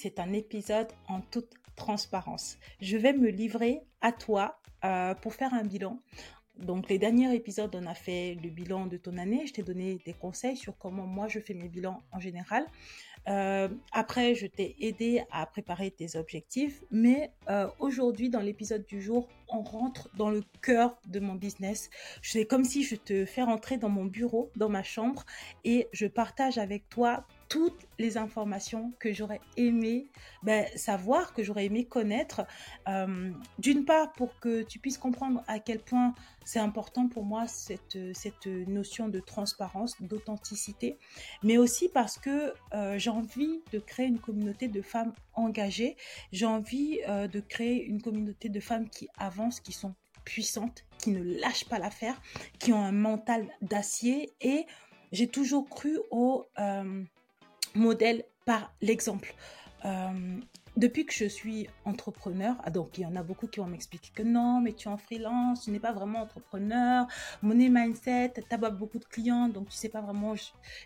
c'est un épisode en toute transparence. Je vais me livrer à toi euh, pour faire un bilan. Donc les derniers épisodes, on a fait le bilan de ton année. Je t'ai donné des conseils sur comment moi je fais mes bilans en général. Euh, après, je t'ai aidé à préparer tes objectifs. Mais euh, aujourd'hui, dans l'épisode du jour, on rentre dans le cœur de mon business. C'est comme si je te fais rentrer dans mon bureau, dans ma chambre, et je partage avec toi toutes les informations que j'aurais aimé ben, savoir, que j'aurais aimé connaître. Euh, d'une part, pour que tu puisses comprendre à quel point c'est important pour moi cette, cette notion de transparence, d'authenticité, mais aussi parce que euh, j'ai envie de créer une communauté de femmes engagées, j'ai envie euh, de créer une communauté de femmes qui avancent, qui sont puissantes, qui ne lâchent pas l'affaire, qui ont un mental d'acier et j'ai toujours cru au modèle par l'exemple. Euh, depuis que je suis entrepreneur, ah, donc il y en a beaucoup qui vont m'expliquer que non, mais tu es en freelance, tu n'es pas vraiment entrepreneur, money mindset, tu as beaucoup de clients, donc tu sais pas vraiment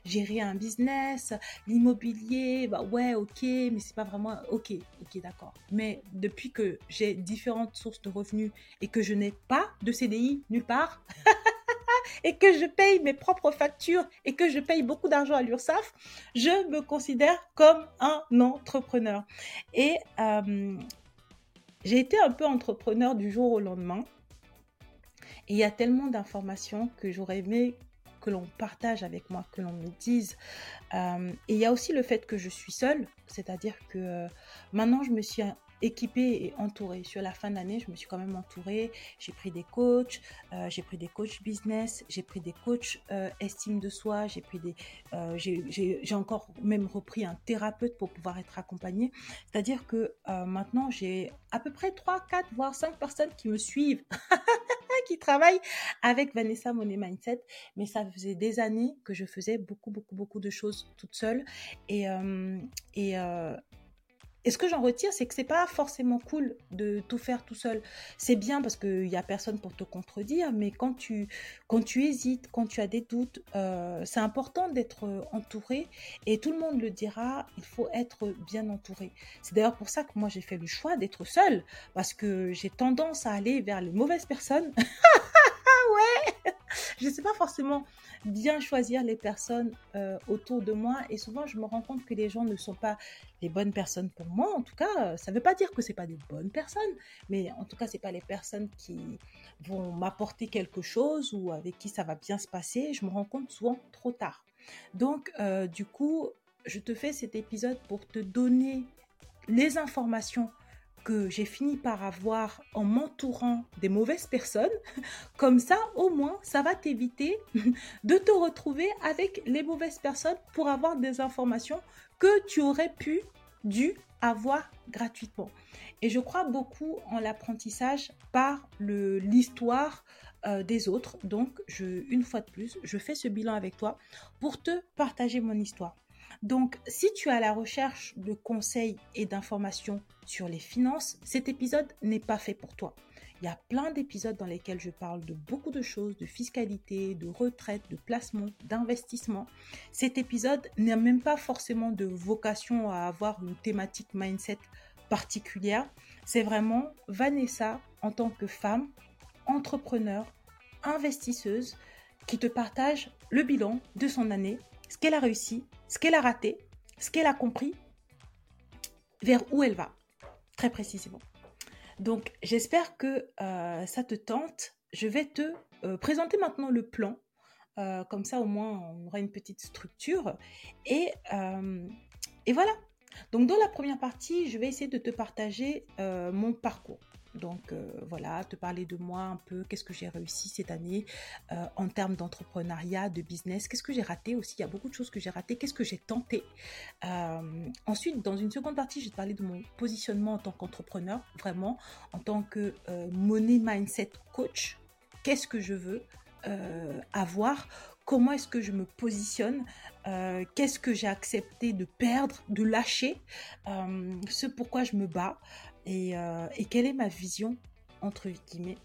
gérer un business, l'immobilier, bah ouais, ok, mais c'est pas vraiment ok, ok, d'accord. Mais depuis que j'ai différentes sources de revenus et que je n'ai pas de CDI nulle part, et que je paye mes propres factures et que je paye beaucoup d'argent à l'URSSAF, je me considère comme un entrepreneur. Et euh, j'ai été un peu entrepreneur du jour au lendemain. Et il y a tellement d'informations que j'aurais aimé que l'on partage avec moi, que l'on me dise. Euh, et il y a aussi le fait que je suis seule, c'est-à-dire que euh, maintenant je me suis équipée et entourée. Sur la fin d'année, je me suis quand même entourée. J'ai pris des coachs, euh, j'ai pris des coachs business, j'ai pris des coachs euh, estime de soi, j'ai pris des, euh, j'ai encore même repris un thérapeute pour pouvoir être accompagnée. C'est-à-dire que maintenant, j'ai à peu près 3, 4, voire 5 personnes qui me suivent. qui travaillent avec Vanessa Money Mindset, mais ça faisait des années que je faisais beaucoup, beaucoup, beaucoup de choses toute seule. Et, et, et ce que j'en retire, c'est que c'est pas forcément cool de tout faire tout seul. C'est bien parce qu'il y a personne pour te contredire, mais quand tu, quand tu hésites, quand tu as des doutes, euh, c'est important d'être entouré. Et tout le monde le dira, il faut être bien entouré. C'est d'ailleurs pour ça que moi j'ai fait le choix d'être seule, parce que j'ai tendance à aller vers les mauvaises personnes. ouais, je ne sais pas forcément bien choisir les personnes euh, autour de moi et souvent je me rends compte que les gens ne sont pas les bonnes personnes pour moi. En tout cas, ça ne veut pas dire que c'est pas des bonnes personnes, mais en tout cas, c'est pas les personnes qui vont m'apporter quelque chose ou avec qui ça va bien se passer. Je me rends compte souvent trop tard. Donc, euh, du coup, je te fais cet épisode pour te donner les informations que j'ai fini par avoir en m'entourant des mauvaises personnes. Comme ça, au moins, ça va t'éviter de te retrouver avec les mauvaises personnes pour avoir des informations que tu aurais pu, dû avoir gratuitement. Et je crois beaucoup en l'apprentissage par l'histoire euh, des autres. Donc, une fois de plus, je fais ce bilan avec toi pour te partager mon histoire. Donc, si tu as la recherche de conseils et d'informations sur les finances, cet épisode n'est pas fait pour toi. Il y a plein d'épisodes dans lesquels je parle de beaucoup de choses, de fiscalité, de retraite, de placement, d'investissement. Cet épisode n'a même pas forcément de vocation à avoir une thématique mindset particulière. C'est vraiment Vanessa en tant que femme, entrepreneur, investisseuse, qui te partage le bilan de son année ce qu'elle a réussi, ce qu'elle a raté, ce qu'elle a compris, vers où elle va, très précisément. Donc j'espère que euh, ça te tente. Je vais te euh, présenter maintenant le plan. Euh, comme ça au moins on aura une petite structure. Et, et voilà. Donc dans la première partie, je vais essayer de te partager mon parcours. Donc euh, voilà, te parler de moi un peu, qu'est-ce que j'ai réussi cette année euh, en termes d'entrepreneuriat, de business, qu'est-ce que j'ai raté aussi, il y a beaucoup de choses que j'ai ratées, qu'est-ce que j'ai tenté. Euh, ensuite, dans une seconde partie, je vais te parler de mon positionnement en tant qu'entrepreneur, vraiment, en tant que money mindset coach, qu'est-ce que je veux avoir? Comment est-ce que je me positionne, qu'est-ce que j'ai accepté de perdre, de lâcher, ce pourquoi je me bats, euh, et, quelle est ma vision entre guillemets?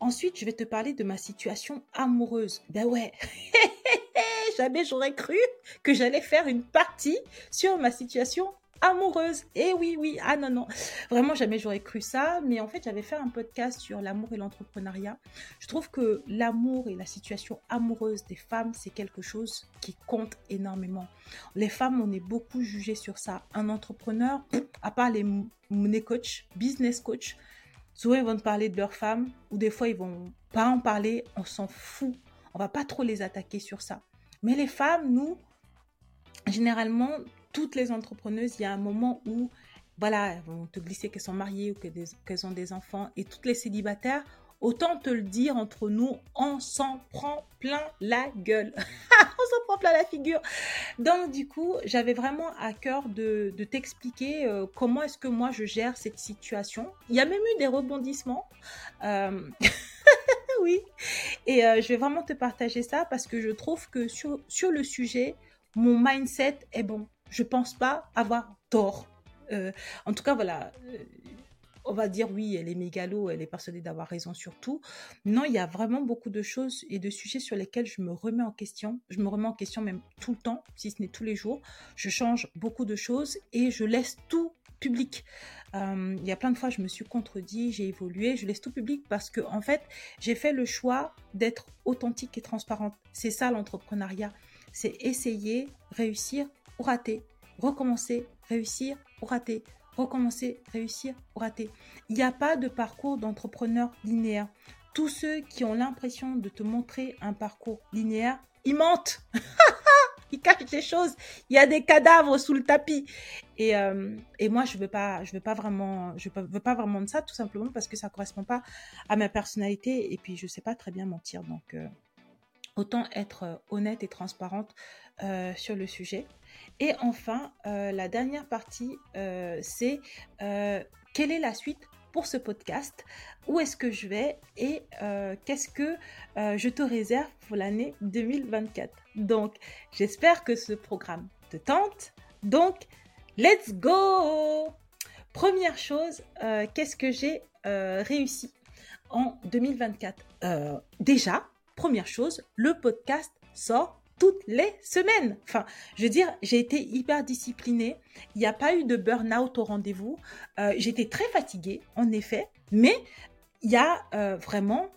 Ensuite, je vais te parler de ma situation amoureuse. Ben ouais, jamais j'aurais cru que j'allais faire une partie sur ma situation amoureuse. Et oui, oui, ah non, non. Vraiment, jamais j'aurais cru ça. Mais en fait, j'avais fait un podcast sur l'amour et l'entrepreneuriat. Je trouve que l'amour et la situation amoureuse des femmes, c'est quelque chose qui compte énormément. Les femmes, on est beaucoup jugées sur ça. Un entrepreneur, à part les money coach, business coach, souvent ils vont parler de leur femme ou des fois ils vont pas en parler, on s'en fout. On va pas trop les attaquer sur ça. Mais les femmes, nous, généralement, toutes les entrepreneuses, il y a un moment où, voilà, elles vont te glisser qu'elles sont mariées ou qu'elles ont des enfants. Et toutes les célibataires, autant te le dire entre nous, on s'en prend plein la gueule. on s'en prend plein la figure. Donc, du coup, j'avais vraiment à cœur de, t'expliquer euh, comment est-ce que moi je gère cette situation. Il y a même eu des rebondissements. Euh, oui. Et euh, je vais vraiment te partager ça parce que je trouve que sur, sur le sujet, mon mindset est bon. Je pense pas avoir tort. Euh, en tout cas, voilà. Euh, on va dire oui, elle est mégalo, elle est persuadée d'avoir raison sur tout. Non, il y a vraiment beaucoup de choses et de sujets sur lesquels je me remets en question. Je me remets en question même tout le temps, si ce n'est tous les jours. Je change beaucoup de choses et je laisse tout public. Euh, il y a plein de fois, je me suis contredit, j'ai évolué, je laisse tout public parce que, en fait, j'ai fait le choix d'être authentique et transparente. C'est ça l'entrepreneuriat. C'est essayer, réussir ou rater. Recommencer, réussir ou rater. Recommencer, réussir ou rater. Il n'y a pas de parcours d'entrepreneur linéaire. Tous ceux qui ont l'impression de te montrer un parcours linéaire, ils mentent. il cache des choses. Il y a des cadavres sous le tapis. Et, euh, et moi, je veux pas, je veux pas vraiment, veux pas vraiment de ça, tout simplement parce que ça correspond pas à ma personnalité. Et puis, je sais pas très bien mentir. Donc, euh, autant être euh, honnête et transparente sur le sujet. Et enfin, la dernière partie, c'est quelle est la suite pour ce podcast, où est-ce que je vais? Et qu'est-ce que je te réserve pour l'année 2024. Donc, j'espère que ce programme te tente. Donc, let's go Première chose, euh, qu'est-ce que j'ai euh, réussi en 2024 euh, Déjà, première chose, le podcast sort toutes les semaines. Enfin, je veux dire, j'ai été hyper disciplinée. Il n'y a pas eu de burn-out au rendez-vous. J'étais très fatiguée, en effet, mais il y a vraiment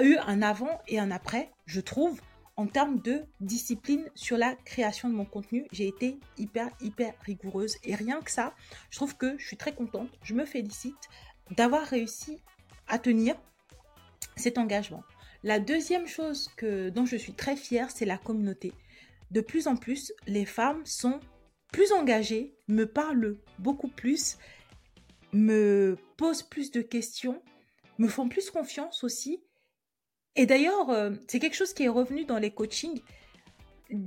eu un avant et un après, je trouve, en termes de discipline sur la création de mon contenu, j'ai été hyper, hyper rigoureuse. Et rien que ça, je trouve que je suis très contente, je me félicite d'avoir réussi à tenir cet engagement. La deuxième chose que, dont je suis très fière, c'est la communauté. De plus en plus, les femmes sont plus engagées, me parlent beaucoup plus, me posent plus de questions, me font plus confiance aussi et d'ailleurs, euh, c'est quelque chose qui est revenu dans les coachings.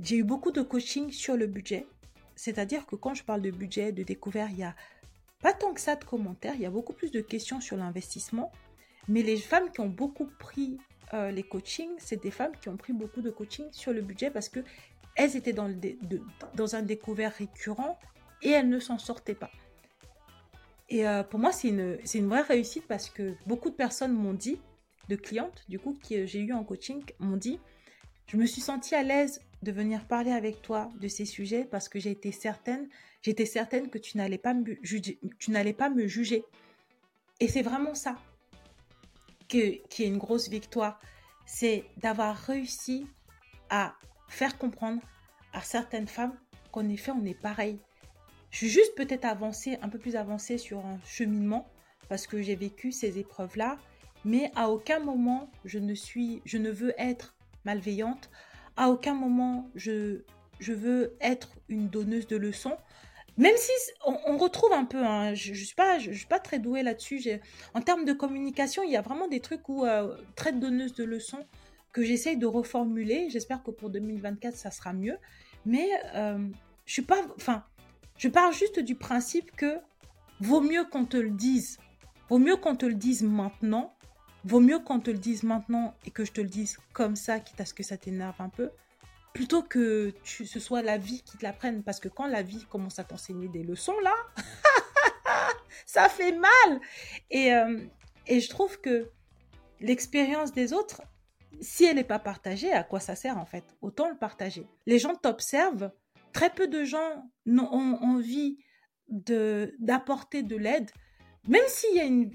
J'ai eu beaucoup de coaching sur le budget. C'est-à-dire que quand je parle de budget, de découvert, il n'y a pas tant que ça de commentaires. Il y a beaucoup plus de questions sur l'investissement. Mais les femmes qui ont beaucoup pris euh, les coachings, c'est des femmes qui ont pris beaucoup de coaching sur le budget parce que elles étaient dans, un découvert récurrent et elles ne s'en sortaient pas. Et euh, pour moi, c'est une, vraie réussite parce que beaucoup de personnes m'ont dit, de clientes, du coup, que j'ai eu en coaching, m'ont dit, je me suis sentie à l'aise de venir parler avec toi de ces sujets parce que j'ai été certaine, j'étais certaine que tu n'allais pas me juger. Et c'est vraiment ça qui est une grosse victoire, c'est d'avoir réussi à faire comprendre à certaines femmes qu'en effet on est pareil. Je suis juste peut-être avancée, un peu plus avancée sur un cheminement parce que j'ai vécu ces épreuves-là mais à aucun moment je ne suis, je ne veux être malveillante, à aucun moment je, je veux être une donneuse de leçons. Même si on, retrouve un peu, hein, je, ne suis pas, je, suis pas très douée là-dessus. En termes de communication, il y a vraiment des trucs où euh, très donneuse de leçons que j'essaye de reformuler. J'espère que pour 2024 ça sera mieux. Mais euh, je suis pas, enfin, je parle juste du principe que vaut mieux qu'on te le dise, vaut mieux qu'on te le dise maintenant Vaut mieux qu'on te le dise maintenant et que je te le dise comme ça, quitte à ce que ça t'énerve un peu, plutôt que tu, ce soit la vie qui te l'apprenne. Parce que quand la vie commence à t'enseigner des leçons, là, ça fait mal. Et, euh, et je trouve que l'expérience des autres, si elle n'est pas partagée, à quoi ça sert en fait? Autant le partager. Les gens t'observent. Très peu de gens ont envie d'apporter de, l'aide, même s'il y a une,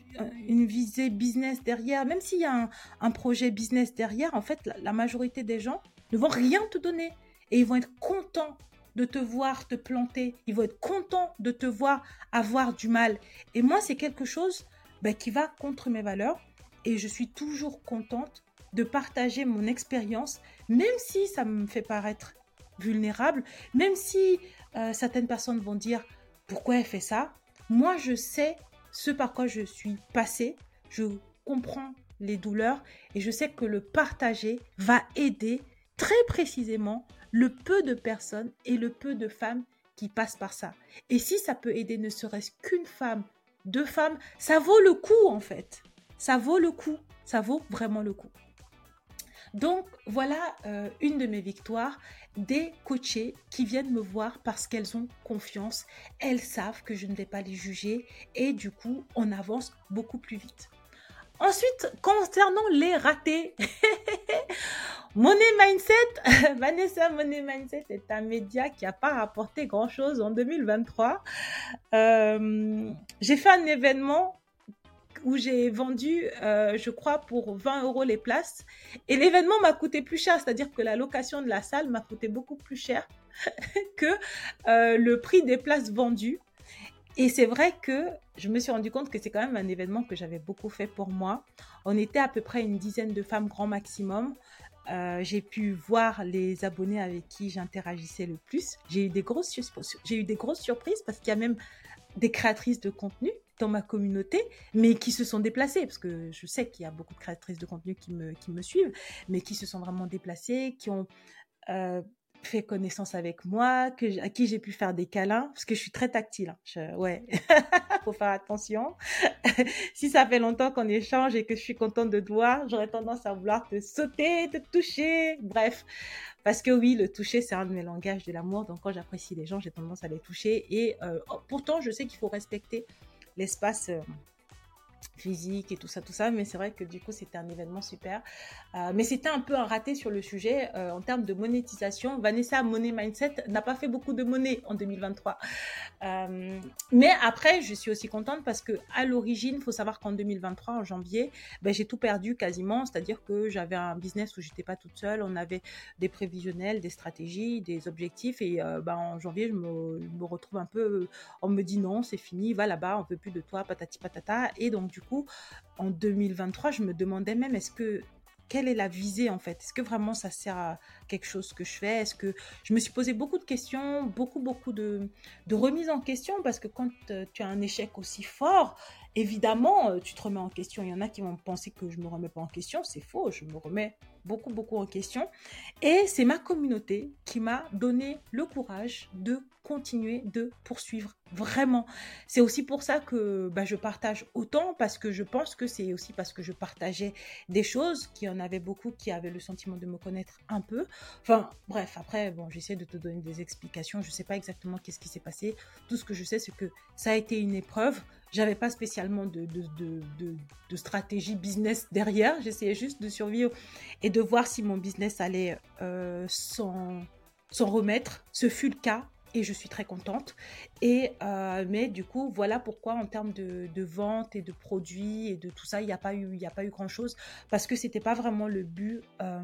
une, visée business derrière, même s'il y a un, projet business derrière, en fait, la, majorité des gens ne vont rien te donner. Et ils vont être contents de te voir te planter. Ils vont être contents de te voir avoir du mal. Et moi, c'est quelque chose ben, qui va contre mes valeurs. Et je suis toujours contente de partager mon expérience, même si ça me fait paraître vulnérable, même si euh, certaines personnes vont dire pourquoi elle fait ça? Moi, je sais ce par quoi je suis passée, je comprends les douleurs et je sais que le partager va aider très précisément le peu de personnes et le peu de femmes qui passent par ça. Et si ça peut aider ne serait-ce qu'une femme, deux femmes, ça vaut le coup en fait. Ça vaut le coup. Ça vaut vraiment le coup. Donc voilà euh, une de mes victoires, des coachées qui viennent me voir parce qu'elles ont confiance, elles savent que je ne vais pas les juger et du coup on avance beaucoup plus vite. Ensuite, concernant les ratés, Money Mindset, Vanessa Money Mindset est un média qui n'a pas rapporté grand-chose en 2023. Euh, j'ai fait un événement où j'ai vendu, euh, je crois, pour 20 euros les places. Et l'événement m'a coûté plus cher, c'est-à-dire que la location de la salle m'a coûté beaucoup plus cher que euh, le prix des places vendues. Et c'est vrai que je me suis rendu compte que c'est quand même un événement que j'avais beaucoup fait pour moi. On était à peu près une dizaine de femmes grand maximum. Euh, j'ai pu voir les abonnés avec qui j'interagissais le plus. J'ai eu des grosses, eu des grosses surprises parce qu'il y a même des créatrices de contenu dans ma communauté, mais qui se sont déplacées, parce que je sais qu'il y a beaucoup de créatrices de contenu qui me, qui me suivent, mais qui se sont vraiment déplacées, qui ont euh, fait connaissance avec moi, à qui j'ai pu faire des câlins, parce que je suis très tactile. Hein. Je, ouais, faut faire attention. si ça fait longtemps qu'on échange et que je suis contente de te voir, j'aurais tendance à vouloir te sauter, te toucher, bref. Parce que oui, le toucher, c'est un de mes langages de l'amour. Donc quand j'apprécie les gens, j'ai tendance à les toucher. Et euh, pourtant, je sais qu'il faut respecter l'espace euh, physique et tout ça, tout ça. Mais c'est vrai que du coup, c'était un événement super. Euh, mais c'était un peu un raté sur le sujet euh, en termes de monétisation. Vanessa Money Mindset n'a pas fait beaucoup de monnaie en 2023. Euh, mais après, je suis aussi contente parce que à l'origine, faut savoir qu'en 2023, en janvier, ben, j'ai tout perdu quasiment. C'est-à-dire que j'avais un business où j'étais pas toute seule. On avait des prévisionnels, des stratégies, des objectifs. Et ben, en janvier, je me, je me, retrouve un peu, on me dit non, c'est fini, va là-bas, on veut plus de toi, patati patata. Et donc, du coup, en 2023, je me demandais même est-ce que quelle est la visée en fait? Est-ce que vraiment ça sert à quelque chose que je fais? Est-ce que je me suis posé beaucoup de questions, beaucoup beaucoup de, de remises en question parce que quand euh, tu as un échec aussi fort, évidemment euh, tu te remets en question. Il y en a qui vont penser que je me remets pas en question, c'est faux. Je me remets beaucoup beaucoup en question et c'est ma communauté qui m'a donné le courage de continuer de poursuivre vraiment. C'est aussi pour ça que bah, je partage autant parce que je pense que c'est aussi parce que je partageais des choses qui en avait beaucoup qui avaient le sentiment de me connaître un peu. Enfin bref, après bon, j'essaie de te donner des explications, je sais pas exactement qu'est-ce qui s'est passé. Tout ce que je sais c'est que ça a été une épreuve. J'avais pas spécialement de, de, de, stratégie business derrière, j'essayais juste de survivre de voir si mon business allait euh, s'en remettre. Ce fut le cas et je suis très contente. Et euh, mais du coup, voilà pourquoi en termes de, de, vente et de produits et de tout ça, il n'y a pas eu, grand chose parce que c'était pas vraiment le but euh,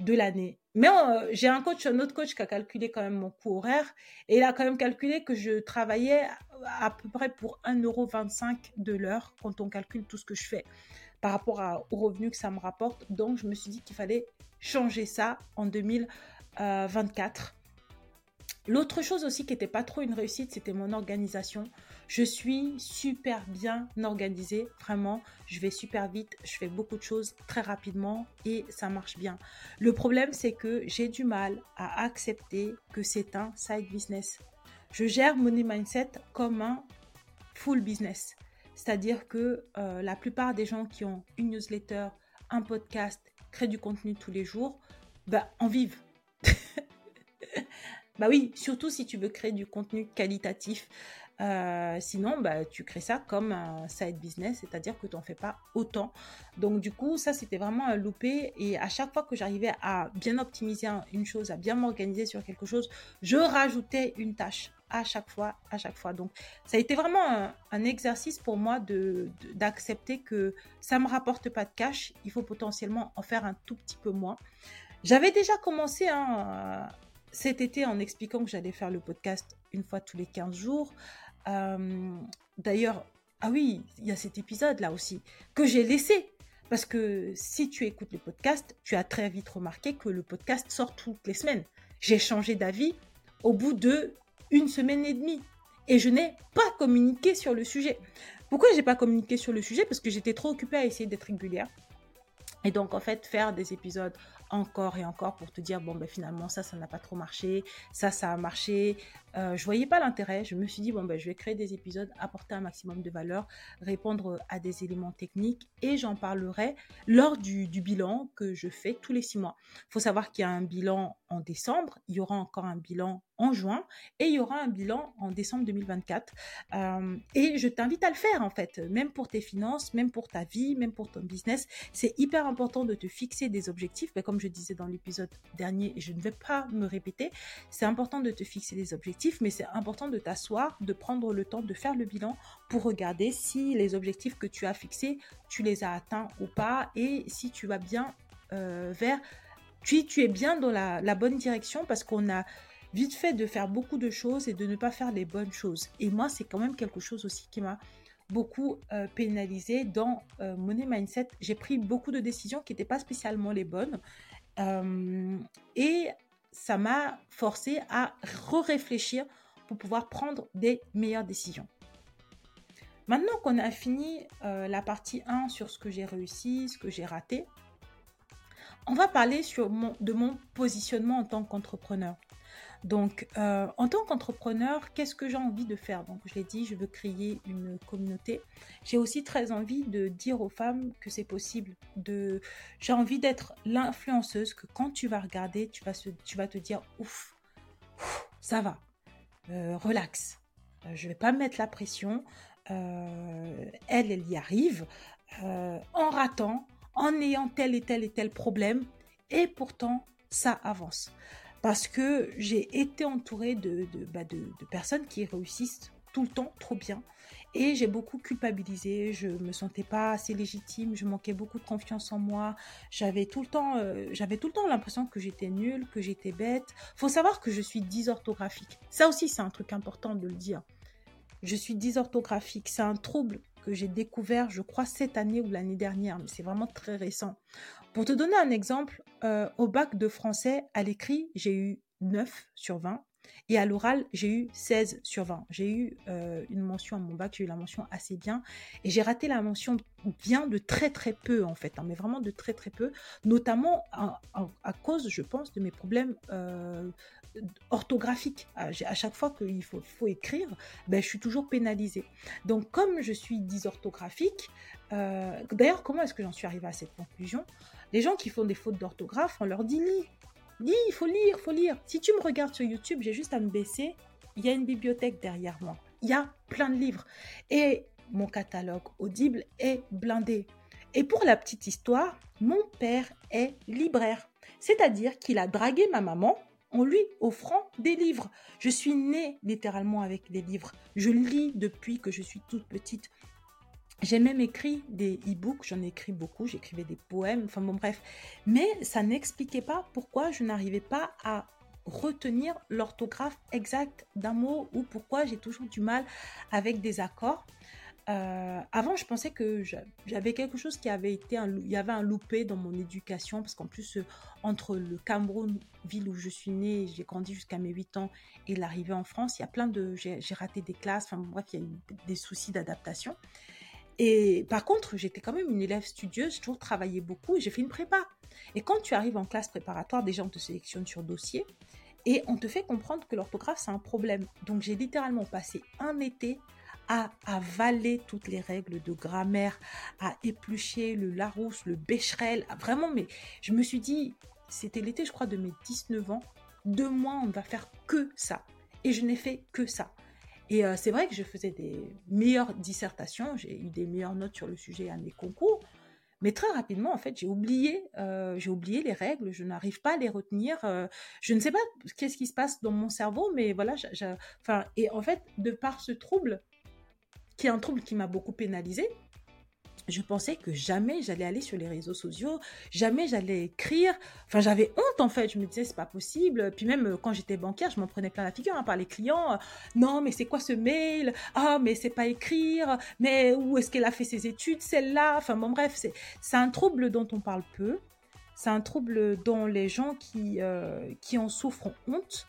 de l'année. Mais j'ai un coach, un autre coach qui a calculé quand même mon coût horaire et il a quand même calculé que je travaillais à peu près pour 1,25€ de l'heure quand on calcule tout ce que je fais par rapport à, aux revenus que ça me rapporte. Donc je me suis dit qu'il fallait changer ça en 2024 L'autre chose aussi qui n'était pas trop une réussite, c'était mon organisation. Je suis super bien organisée, vraiment. Je vais super vite, je fais beaucoup de choses très rapidement et ça marche bien. Le problème, c'est que j'ai du mal à accepter que c'est un side business. Je gère Money Mindset comme un full business. C'est-à-dire que euh, la plupart des gens qui ont une newsletter, un podcast, créent du contenu tous les jours, bah, en vivent. Bah oui, surtout si tu veux créer du contenu qualitatif. Euh, sinon, bah, tu crées ça comme un side business, c'est-à-dire que tu n'en fais pas autant. Donc, du coup, ça, c'était vraiment un loupé. Et à chaque fois que j'arrivais à bien optimiser une chose, à bien m'organiser sur quelque chose, je rajoutais une tâche à chaque fois, à chaque fois. Donc, ça a été vraiment un, exercice pour moi de, d'accepter que ça me rapporte pas de cash. Il faut potentiellement en faire un tout petit peu moins. J'avais déjà commencé hein, cet été en expliquant que j'allais faire le podcast une fois tous les 15 jours. Euh, d'ailleurs, ah oui, il y a cet épisode là aussi que j'ai laissé. Parce que si tu écoutes le podcast, tu as très vite remarqué que le podcast sort toutes les semaines. J'ai changé d'avis au bout de une semaine et demie et je n'ai pas communiqué sur le sujet. Pourquoi j'ai pas communiqué sur le sujet? Parce que j'étais trop occupée à essayer d'être régulière. Et donc, en fait, faire des épisodes encore et encore pour te dire, bon, ben finalement, ça, ça n'a pas trop marché, ça, ça a marché. Euh, je voyais pas l'intérêt. Je me suis dit, bon, ben, je vais créer des épisodes, apporter un maximum de valeur, répondre à des éléments techniques et j'en parlerai lors du, bilan que je fais tous les six mois. Il faut savoir qu'il y a un bilan en décembre, il y aura encore un bilan en juin et il y aura un bilan en décembre 2024. Euh, et je t'invite à le faire en fait, même pour tes finances, même pour ta vie, même pour ton business. C'est hyper important de te fixer des objectifs. Mais comme je disais dans l'épisode dernier, et je ne vais pas me répéter, c'est important de te fixer des objectifs, mais c'est important de t'asseoir, de prendre le temps de faire le bilan pour regarder si les objectifs que tu as fixés, tu les as atteints ou pas et si tu vas bien euh, vers... Tu, es bien dans la, la bonne direction parce qu'on a vite fait de faire beaucoup de choses et de ne pas faire les bonnes choses. Et moi, c'est quand même quelque chose aussi qui m'a beaucoup euh, pénalisé dans euh, Money Mindset. J'ai pris beaucoup de décisions qui n'étaient pas spécialement les bonnes. Euh, et ça m'a forcé à re-réfléchir pour pouvoir prendre des meilleures décisions. Maintenant qu'on a fini la partie 1 sur ce que j'ai réussi, ce que j'ai raté, on va parler de mon positionnement en tant qu'entrepreneur. Donc, euh, en tant qu'entrepreneur, qu'est-ce que j'ai envie de faire? Donc, je l'ai dit, je veux créer une communauté. J'ai aussi très envie de dire aux femmes que c'est possible. De, j'ai envie d'être l'influenceuse que quand tu vas regarder, tu vas, te dire ouf, ça va, euh, relax. Euh, je vais pas mettre la pression. elle, elle y arrive en ratant, en ayant tel et tel et tel problème, et pourtant ça avance parce que j'ai été entourée de, bah, de, personnes qui réussissent tout le temps trop bien. Et j'ai beaucoup culpabilisé, je me sentais pas assez légitime, je manquais beaucoup de confiance en moi. J'avais tout le temps, euh, j'avais tout le temps l'impression que j'étais nulle, que j'étais bête. Faut savoir que je suis dysorthographique. Ça aussi, c'est un truc important de le dire. Je suis dysorthographique. C'est un trouble que j'ai découvert, je crois, cette année ou l'année dernière, mais c'est vraiment très récent. Pour te donner un exemple, euh, au bac de français, à l'écrit, j'ai eu 9 sur 20. Et à l'oral, j'ai eu 16 sur 20. J'ai eu euh, une mention à mon bac, j'ai eu la mention assez bien. Et j'ai raté la mention bien de très très peu en fait, hein, mais vraiment de très très peu, notamment à, cause, je pense, de mes problèmes euh, orthographiques. À, chaque fois qu'il faut, faut, écrire, ben, je suis toujours pénalisée. Donc comme je suis dysorthographique, d'ailleurs comment est-ce que j'en suis arrivée à cette conclusion? Les gens qui font des fautes d'orthographe, on leur dit lis. Lis, il faut lire, faut lire. Si tu me regardes sur YouTube, j'ai juste à me baisser. Il y a une bibliothèque derrière moi. Il y a plein de livres. Et mon catalogue audible est blindé. Et pour la petite histoire, mon père est libraire. C'est-à-dire qu'il a dragué ma maman lui offrant des livres. Je suis née littéralement avec des livres. Je lis depuis que je suis toute petite. J'ai même écrit des e-books, j'en ai écrit beaucoup, j'écrivais des poèmes, enfin bon bref. Mais ça n'expliquait pas pourquoi je n'arrivais pas à retenir l'orthographe exacte d'un mot ou pourquoi j'ai toujours du mal avec des accords. Euh, avant, je pensais que j'avais quelque chose qui avait été, un, il y avait un loupé dans mon éducation parce qu'en plus, euh, entre le Cameroun, ville où je suis née, j'ai grandi jusqu'à mes 8 ans, et l'arrivée en France, il y a plein de, j'ai raté des classes, enfin bref, il y a eu des soucis d'adaptation. Et par contre, j'étais quand même une élève studieuse, toujours travaillé beaucoup j'ai fait une prépa. Et quand tu arrives en classe préparatoire, déjà on te sélectionne sur dossier et on te fait comprendre que l'orthographe c'est un problème. Donc j'ai littéralement passé un été à avaler toutes les règles de grammaire, à éplucher le Larousse, le Becherel, vraiment, mais je me suis dit, c'était l'été, je crois, de mes 19 ans, deux mois, on ne va faire que ça. Et je n'ai fait que ça. Et c'est vrai que je faisais des meilleures dissertations, j'ai eu des meilleures notes sur le sujet à mes concours, mais très rapidement, en fait, j'ai oublié, j'ai oublié les règles, je n'arrive pas à les retenir. je ne sais pas qu'est-ce qui se passe dans mon cerveau, mais voilà, et en fait, de par ce trouble, qui est un trouble qui m'a beaucoup pénalisé, je pensais que jamais j'allais aller sur les réseaux sociaux, jamais j'allais écrire. Enfin, j'avais honte en fait. Je me disais c'est pas possible. Puis même euh, quand j'étais bancaire, je m'en prenais plein la figure hein, par les clients. non, mais c'est quoi ce mail? Ah, mais c'est pas écrire. Mais où est-ce qu'elle a fait ses études? Celle-là. Enfin bon, bref, c'est c'est un trouble dont on parle peu. C'est un trouble dont les gens qui euh, qui en souffrent ont honte.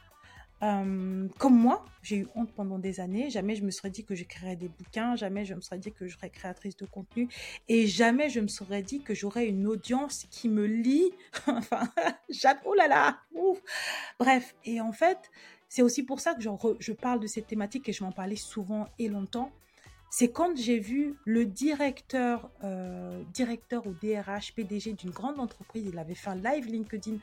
Euh, comme moi, j'ai eu honte pendant des années. Jamais je me serais dit que j'écrirais des bouquins, jamais je me serais dit que je serais créatrice de contenu, et jamais je me serais dit que j'aurais une audience qui me lit. enfin, oh là là, ouf. Bref, et en fait, c'est aussi pour ça que je, je parle de cette thématique et je m'en parlais souvent et longtemps. C'est quand j'ai vu le directeur, euh, directeur ou DRH, PDG d'une grande entreprise, il avait fait un live LinkedIn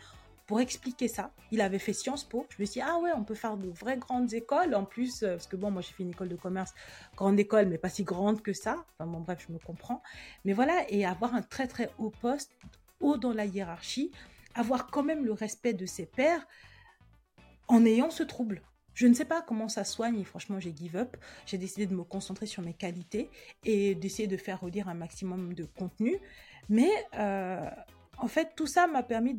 pour expliquer ça. Il avait fait Sciences Po. Je me suis dit, ah ouais, on peut faire de vraies grandes écoles. En plus, euh, parce que bon, moi j'ai fait une école de commerce, grande école, mais pas si grande que ça. Enfin bon, bref, je me comprends. Mais voilà, et avoir un très très haut poste, haut dans la hiérarchie, avoir quand même le respect de ses pairs en ayant ce trouble. Je ne sais pas comment ça soigne et franchement j'ai give up. J'ai décidé de me concentrer sur mes qualités et d'essayer de faire redire un maximum de contenu. Mais euh, en fait, tout ça m'a permis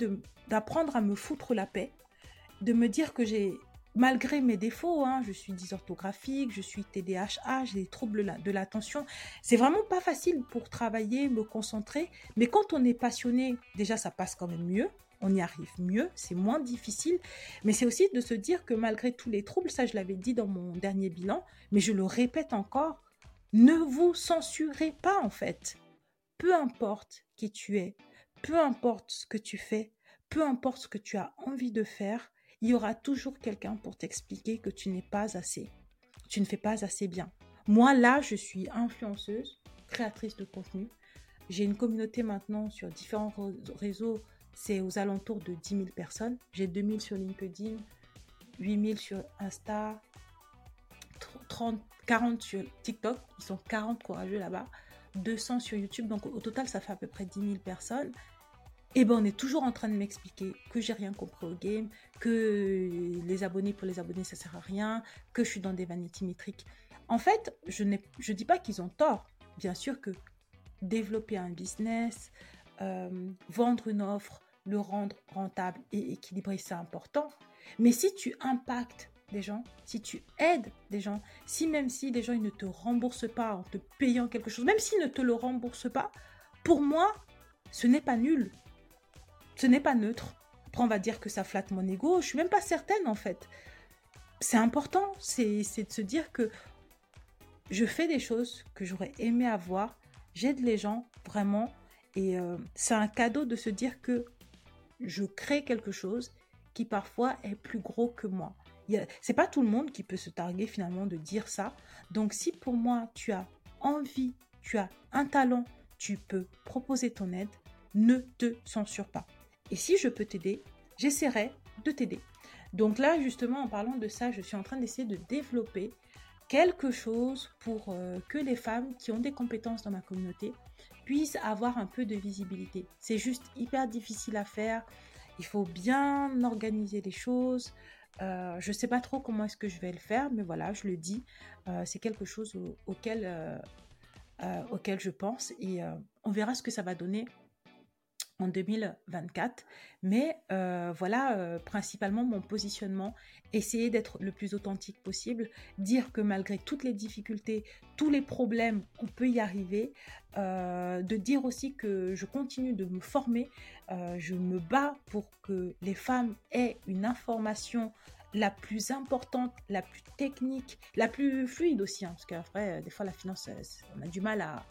d'apprendre à me foutre la paix, de me dire que j'ai, malgré mes défauts, hein, je suis dysorthographique, je suis TDAH, j'ai des troubles de l'attention. C'est vraiment pas facile pour travailler, me concentrer, mais quand on est passionné, déjà ça passe quand même mieux. On y arrive mieux, c'est moins difficile, mais c'est aussi de se dire que malgré tous les troubles, ça je l'avais dit dans mon dernier bilan, mais je le répète encore, ne vous censurez pas en fait. Peu importe qui tu es, peu importe ce que tu fais, peu importe ce que tu as envie de faire, il y aura toujours quelqu'un pour t'expliquer que tu n'es pas assez. Tu ne fais pas assez bien. Moi, là, je suis influenceuse, créatrice de contenu. J'ai une communauté maintenant sur différents réseaux. C'est aux alentours de 10 000 personnes. J'ai 2 000 sur LinkedIn, 8 000 sur Insta, 30, 40 sur TikTok. Ils sont 40 courageux là-bas. 200 sur YouTube. Donc au total, ça fait à peu près 10 000 personnes et eh ben on est toujours en train de m'expliquer que j'ai rien compris au game, que les abonnés pour les abonnés ça sert à rien, que je suis dans des vanity métriques. En fait, je ne je dis pas qu'ils ont tort. Bien sûr que développer un business, euh, vendre une offre, le rendre rentable et équilibré, c'est important. Mais si tu impactes des gens, si tu aides des gens, si même si les gens ils ne te remboursent pas en te payant quelque chose, même s'ils ne te le remboursent pas, pour moi, ce n'est pas nul ce n'est pas neutre. Après, on va dire que ça flatte mon ego. Je suis même pas certaine, en fait. C'est important, c'est de se dire que je fais des choses que j'aurais aimé avoir. J'aide les gens, vraiment. Et euh, c'est un cadeau de se dire que je crée quelque chose qui parfois est plus gros que moi. C'est pas tout le monde qui peut se targuer finalement de dire ça. Donc si pour moi tu as envie, tu as un talent, tu peux proposer ton aide, ne te censure pas. Et si je peux t'aider, j'essaierai de t'aider. Donc là, justement, en parlant de ça, je suis en train d'essayer de développer quelque chose pour euh, que les femmes qui ont des compétences dans ma communauté puissent avoir un peu de visibilité. C'est juste hyper difficile à faire. Il faut bien organiser les choses. Euh, je ne sais pas trop comment est-ce que je vais le faire, mais voilà, je le dis. Euh, c'est quelque chose auquel, auquel je pense et on verra ce que ça va donner en 2024. Mais euh, voilà, euh, principalement mon positionnement, essayer d'être le plus authentique possible, dire que malgré toutes les difficultés, tous les problèmes, on peut y arriver, euh, de dire aussi que je continue de me former, je me bats pour que les femmes aient une information la plus importante, la plus technique, la plus fluide aussi, hein, parce qu'après, des fois, la finance, on a du mal à,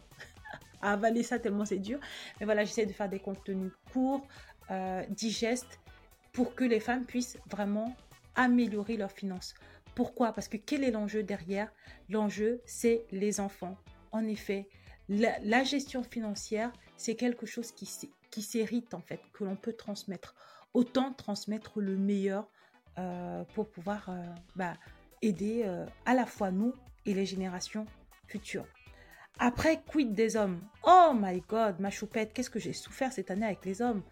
avaler ça tellement c'est dur. Mais voilà, j'essaie de faire des contenus courts, euh, digestes, pour que les femmes puissent vraiment améliorer leurs finances. Pourquoi? Parce que quel est l'enjeu derrière? L'enjeu, c'est les enfants. En effet, la, gestion financière, c'est quelque chose qui, qui s'hérite en fait, que l'on peut transmettre. Autant transmettre le meilleur euh, pour pouvoir euh, bah, aider à la fois nous et les générations futures. Après, quid des hommes? Oh my god, ma choupette, qu'est-ce que j'ai souffert cette année avec les hommes?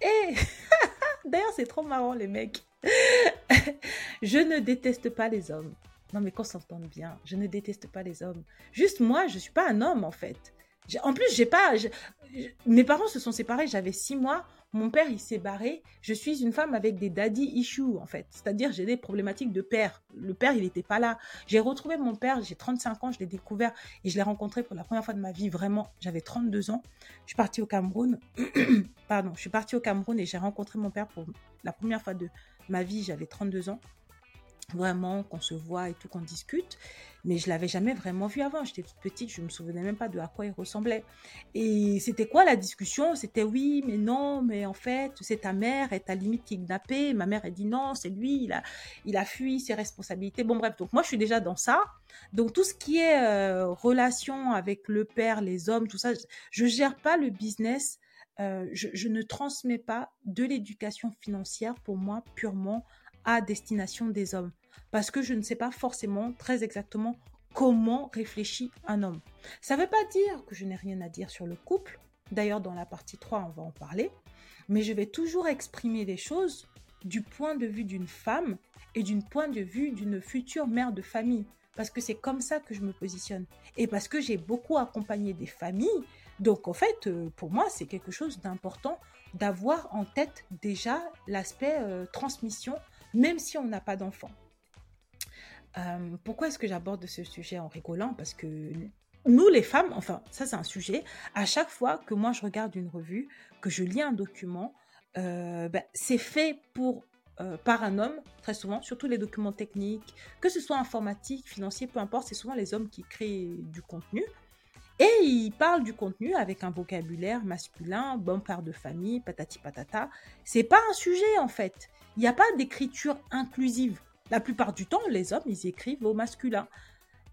Et d'ailleurs, c'est trop marrant, les mecs. je ne déteste pas les hommes. Non, mais qu'on s'entende bien, je ne déteste pas les hommes. Juste moi, je suis pas un homme en fait. En plus, j'ai pas. mes parents se sont séparés, j'avais six mois. Mon père, il s'est barré. Je suis une femme avec des daddy issues, en fait. C'est-à-dire, j'ai des problématiques de père. Le père, il n'était pas là. J'ai retrouvé mon père, j'ai 35 ans, je l'ai découvert et je l'ai rencontré pour la première fois de ma vie, vraiment. J'avais 32 ans. Je suis partie au Cameroun. Pardon, je suis partie au Cameroun et j'ai rencontré mon père pour la première fois de ma vie, j'avais 32 ans vraiment qu'on se voit et tout, qu'on discute. Mais je l'avais jamais vraiment vu avant. J'étais toute petite, je me souvenais même pas de à quoi il ressemblait. Et c'était quoi la discussion? C'était oui, mais non, mais en fait, c'est ta mère, elle t'a limite kidnappé. Ma mère, elle dit non, c'est lui, il a, il a fui ses responsabilités. Bon, bref, donc moi, je suis déjà dans ça. Donc tout ce qui est euh, relation avec le père, les hommes, tout ça, je gère pas le business. Euh, je, je ne transmets pas de l'éducation financière pour moi purement à destination des hommes. Parce que je ne sais pas forcément très exactement comment réfléchit un homme. Ça ne veut pas dire que je n'ai rien à dire sur le couple. D'ailleurs, dans la partie 3, on va en parler. Mais je vais toujours exprimer les choses du point de vue d'une femme et du point de vue d'une future mère de famille. Parce que c'est comme ça que je me positionne. Et parce que j'ai beaucoup accompagné des familles. Donc, en fait, euh, pour moi, c'est quelque chose d'important d'avoir en tête déjà l'aspect euh, transmission même si on n'a pas d'enfant. Euh, pourquoi est-ce que j'aborde ce sujet en rigolant? Parce que nous, les femmes, enfin, ça c'est un sujet, à chaque fois que moi je regarde une revue, que je lis un document, euh, ben, c'est fait pour, euh, par un homme, très souvent, surtout les documents techniques, que ce soit informatique, financier, peu importe, c'est souvent les hommes qui créent du contenu. Et ils parlent du contenu avec un vocabulaire masculin, bon père de famille, patati patata. C'est pas un sujet en fait. Il n'y a pas d'écriture inclusive. La plupart du temps, les hommes, ils écrivent au masculin.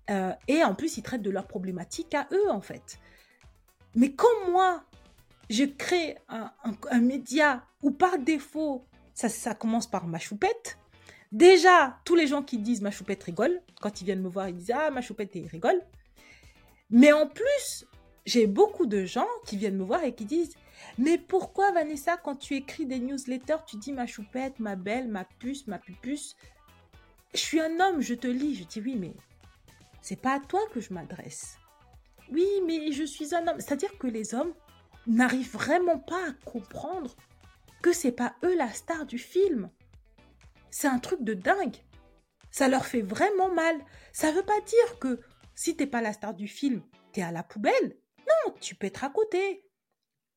Euh, et en plus, ils traitent de leurs problématiques à eux, en fait. Mais comme moi, je crée un, média où par défaut, ça, commence par ma choupette. Déjà, tous les gens qui disent ma choupette rigole. Quand ils viennent me voir, ils disent Ah, ma choupette, et ils rigolent. Mais en plus, j'ai beaucoup de gens qui viennent me voir et qui disent mais pourquoi, Vanessa, quand tu écris des newsletters, tu dis ma choupette, ma belle, ma puce, ma pupuce? Je suis un homme, je te lis. Je dis oui, mais c'est pas à toi que je m'adresse. Oui, mais je suis un homme. C'est-à-dire que les hommes n'arrivent vraiment pas à comprendre que c'est pas eux la star du film. C'est un truc de dingue. Ça leur fait vraiment mal. Ça veut pas dire que si t'es pas la star du film, t'es à la poubelle. Non, tu peux être à côté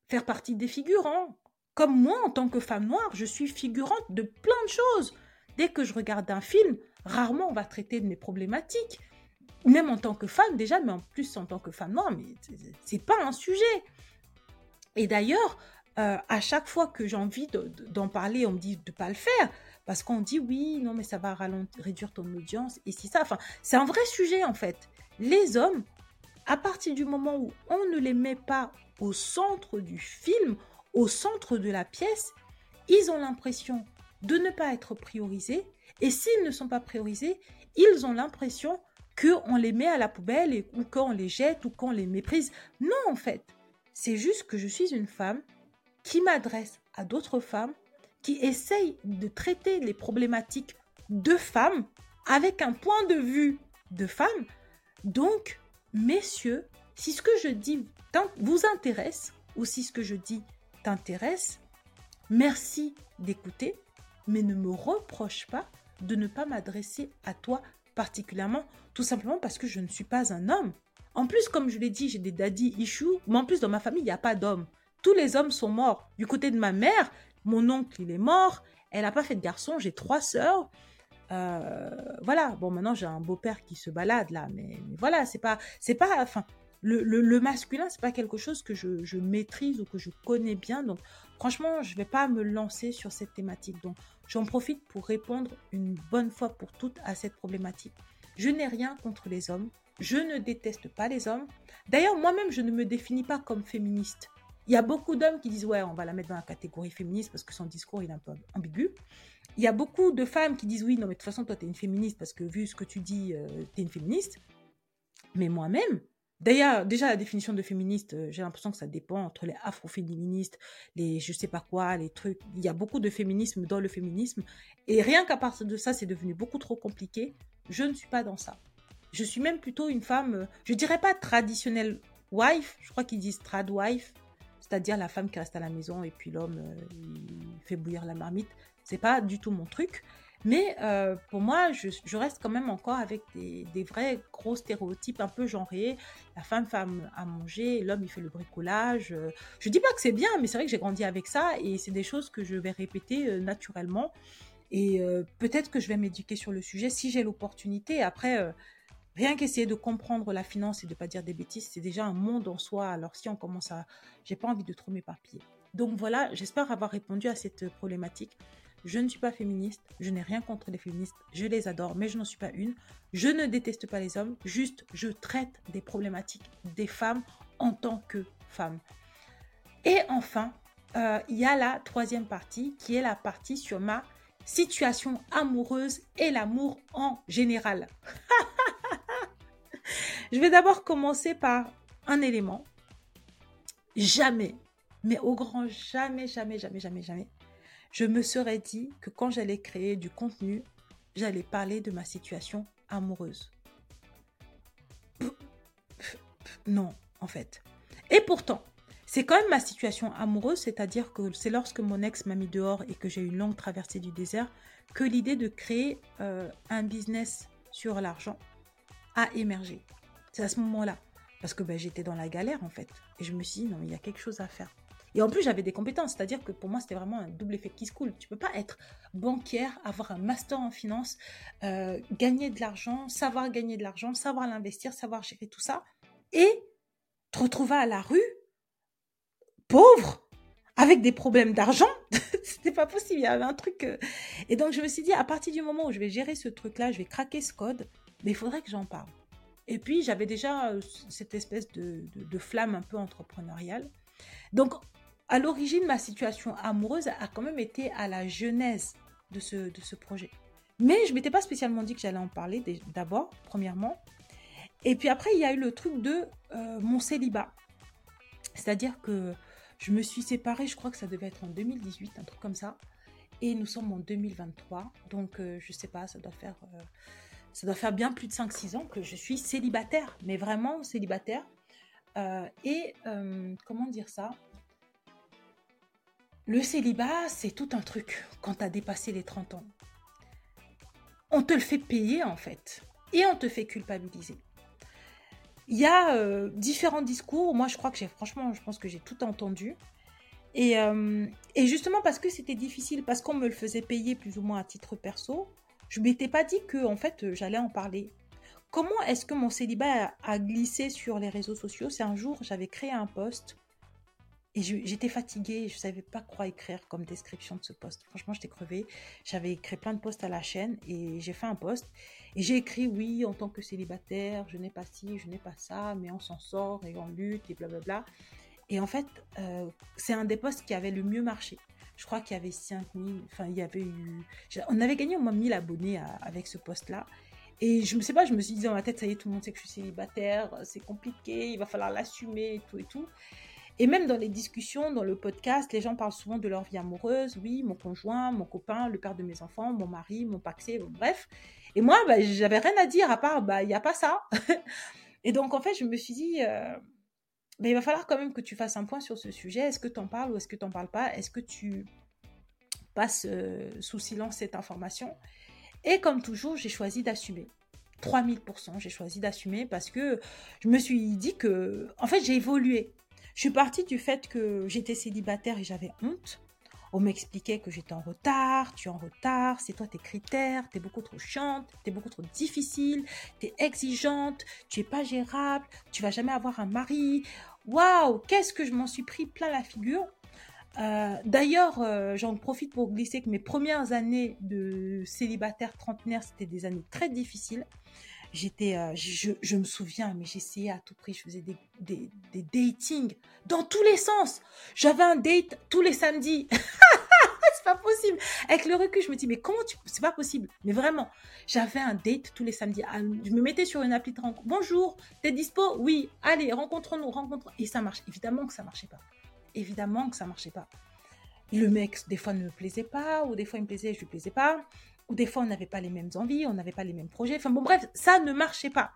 faire partie des figurants. Comme moi, en tant que femme noire, je suis figurante de plein de choses. Dès que je regarde un film, rarement on va traiter de mes problématiques. Même en tant que femme déjà, mais en plus en tant que femme noire, mais c'est pas un sujet. Et d'ailleurs, euh, à chaque fois que j'ai envie d'en parler, on me dit de pas le faire. Parce qu'on dit oui, non, mais ça va réduire ton audience. Et si ça, enfin, c'est un vrai sujet en fait. Les hommes, à partir du moment où on ne les met pas au centre du film, au centre de la pièce, ils ont l'impression de ne pas être priorisés. Et s'ils ne sont pas priorisés, ils ont l'impression qu'on les met à la poubelle ou qu'on les jette ou qu'on les méprise. Non, en fait, c'est juste que je suis une femme qui m'adresse à d'autres femmes, qui essaye de traiter les problématiques de femmes avec un point de vue de femme. Donc, messieurs, si ce que je dis vous intéresse ou si ce que je dis t'intéresse, merci d'écouter, mais ne me reproche pas de ne pas m'adresser à toi particulièrement, tout simplement parce que je ne suis pas un homme. En plus, comme je l'ai dit, j'ai des daddy issues, mais en plus, dans ma famille, il n'y a pas d'hommes. Tous les hommes sont morts. Du côté de ma mère, mon oncle, il est mort. Elle n'a pas fait de garçon. J'ai trois sœurs. Euh, voilà. Bon, maintenant, j'ai un beau-père qui se balade là, mais, voilà, c'est pas, c'est pas, enfin, le, le, masculin, c'est pas quelque chose que je, maîtrise ou que je connais bien. Donc, franchement, je vais pas me lancer sur cette thématique. Donc, j'en profite pour répondre une bonne fois pour toutes à cette problématique. Je n'ai rien contre les hommes. Je ne déteste pas les hommes. D'ailleurs, moi-même, je ne me définis pas comme féministe. Il y a beaucoup d'hommes qui disent ouais, on va la mettre dans la catégorie féministe parce que son discours il est un peu ambigu. il y a beaucoup de femmes qui disent oui, non, mais de toute façon, toi, tu es une féministe parce que vu ce que tu dis, euh, tu es une féministe. Mais moi-même, d'ailleurs, déjà, la définition de féministe, euh, j'ai l'impression que ça dépend entre les afroféministes, les je sais pas quoi, les trucs. Il y a beaucoup de féminisme dans le féminisme. Et rien qu'à partir de ça, c'est devenu beaucoup trop compliqué. Je ne suis pas dans ça. Je suis même plutôt une femme, euh, je dirais pas traditionnelle wife, je crois qu'ils disent trad wife, c'est-à-dire la femme qui reste à la maison et puis l'homme il fait bouillir la marmite. C'est pas du tout mon truc. Mais euh, pour moi, je, reste quand même encore avec des, vrais gros stéréotypes un peu genrés. La femme fait à manger, l'homme il fait le bricolage. Je dis pas que c'est bien, mais c'est vrai que j'ai grandi avec ça et c'est des choses que je vais répéter euh, naturellement. Et euh, peut-être que je vais m'éduquer sur le sujet si j'ai l'opportunité. Après, rien qu'essayer de comprendre la finance et de pas dire des bêtises, c'est déjà un monde en soi. Alors si on commence à, j'ai pas envie de trop m'éparpiller. Donc voilà, j'espère avoir répondu à cette problématique. Je ne suis pas féministe, je n'ai rien contre les féministes, je les adore, mais je n'en suis pas une. Je ne déteste pas les hommes, juste je traite des problématiques des femmes en tant que femmes. Et enfin, euh, il y a la troisième partie qui est la partie sur ma situation amoureuse et l'amour en général. je vais d'abord commencer par un élément. Jamais, mais au grand jamais, jamais, jamais, jamais, jamais, je me serais dit que quand j'allais créer du contenu, j'allais parler de ma situation amoureuse. Non, en fait. Et pourtant, c'est quand même ma situation amoureuse, c'est-à-dire que c'est lorsque mon ex m'a mis dehors et que j'ai eu une longue traversée du désert que l'idée de créer euh, un business sur l'argent a émergé. C'est à ce moment-là. Parce que ben, j'étais dans la galère en fait. Et je me suis dit, non, il y a quelque chose à faire. Et en plus, j'avais des compétences, c'est-à-dire que pour moi, c'était vraiment un double effet qui se coule. Tu peux pas être banquière, avoir un master en finance, euh, gagner de l'argent, savoir gagner de l'argent, savoir l'investir, savoir gérer tout ça, et te retrouver à la rue, pauvre, avec des problèmes d'argent. c'était pas possible, il y avait un truc. Euh. Et donc, je me suis dit, à partir du moment où je vais gérer ce truc-là, je vais craquer ce code, mais il faudrait que j'en parle. Et puis, j'avais déjà euh, cette espèce de, de, flamme un peu entrepreneuriale. Donc, à l'origine, ma situation amoureuse a quand même été à la genèse de ce, de ce projet. Mais je m'étais pas spécialement dit que j'allais en parler d'abord, premièrement. Et puis après, il y a eu le truc de euh, mon célibat. C'est-à-dire que je me suis séparée, je crois que ça devait être en 2018, un truc comme ça. Et nous sommes en 2023. Donc, euh, je sais pas, ça doit faire, euh, ça doit faire bien plus de 5-6 ans que je suis célibataire. Mais vraiment célibataire. et comment dire ça? Le célibat, c'est tout un truc quand tu as dépassé les 30 ans. On te le fait payer en fait et on te fait culpabiliser. Il y a euh, différents discours. Moi, je crois que j'ai, franchement, je pense que j'ai tout entendu. Et, euh, et, justement parce que c'était difficile, parce qu'on me le faisait payer plus ou moins à titre perso, je m'étais pas dit que en fait j'allais en parler. Comment est-ce que mon célibat a, a glissé sur les réseaux sociaux? C'est un jour, j'avais créé un post et j'étais fatiguée, je ne savais pas quoi écrire comme description de ce poste. Franchement, j'étais crevée. J'avais écrit plein de posts à la chaîne et j'ai fait un post. Et j'ai écrit, oui, en tant que célibataire, je n'ai pas ci, je n'ai pas ça, mais on s'en sort et on lutte et blablabla. Et en fait, euh, c'est un des posts qui avait le mieux marché. Je crois qu'il y avait 5000, enfin, il y avait eu. On avait gagné au moins 1000 abonnés avec ce post-là. Et je ne sais pas, je me suis dit dans ma tête, ça y est, tout le monde sait que je suis célibataire, c'est compliqué, il va falloir l'assumer et tout et tout. Et même dans les discussions, dans le podcast, les gens parlent souvent de leur vie amoureuse. Oui, mon conjoint, mon copain, le père de mes enfants, mon mari, mon paxé, bref. Et moi, bah, j'avais rien à dire à part, bah, il n'y a pas ça. et donc, en fait, je me suis dit, euh, bah, il va falloir quand même que tu fasses un point sur ce sujet. Est-ce que tu en parles ou est-ce que tu n'en parles pas? Est-ce que tu passes euh, sous silence cette information? Et comme toujours, j'ai choisi d'assumer. 3000%, j'ai choisi d'assumer parce que je me suis dit que, en fait, j'ai évolué. Je suis partie du fait que j'étais célibataire et j'avais honte. On m'expliquait que j'étais en retard, tu es en retard, c'est toi tes critères, tu es beaucoup trop chiante, tu es beaucoup trop difficile, tu es exigeante, tu es pas gérable, tu vas jamais avoir un mari. Waouh, qu'est-ce que je m'en suis pris plein la figure. Euh, d'ailleurs, euh, j'en profite pour glisser que mes premières années de célibataire trentenaire, c'était des années très difficiles j'étais, euh, je, me souviens, mais j'essayais à tout prix, je faisais des, datings dans tous les sens. J'avais un date tous les samedis. c'est pas possible. Avec le recul, je me dis, mais comment tu. C'est pas possible. Mais vraiment, j'avais un date tous les samedis. Ah, je me mettais sur une appli de rencontre. Bonjour, t'es dispo? Oui, allez, rencontrons-nous, rencontrons. Et ça marche. Évidemment que ça marchait pas. Évidemment que ça marchait pas. Le mec, des fois, ne me plaisait pas, ou des fois, il me plaisait, je lui plaisais pas des fois on n'avait pas les mêmes envies, on n'avait pas les mêmes projets. Enfin bon, bref, ça ne marchait pas.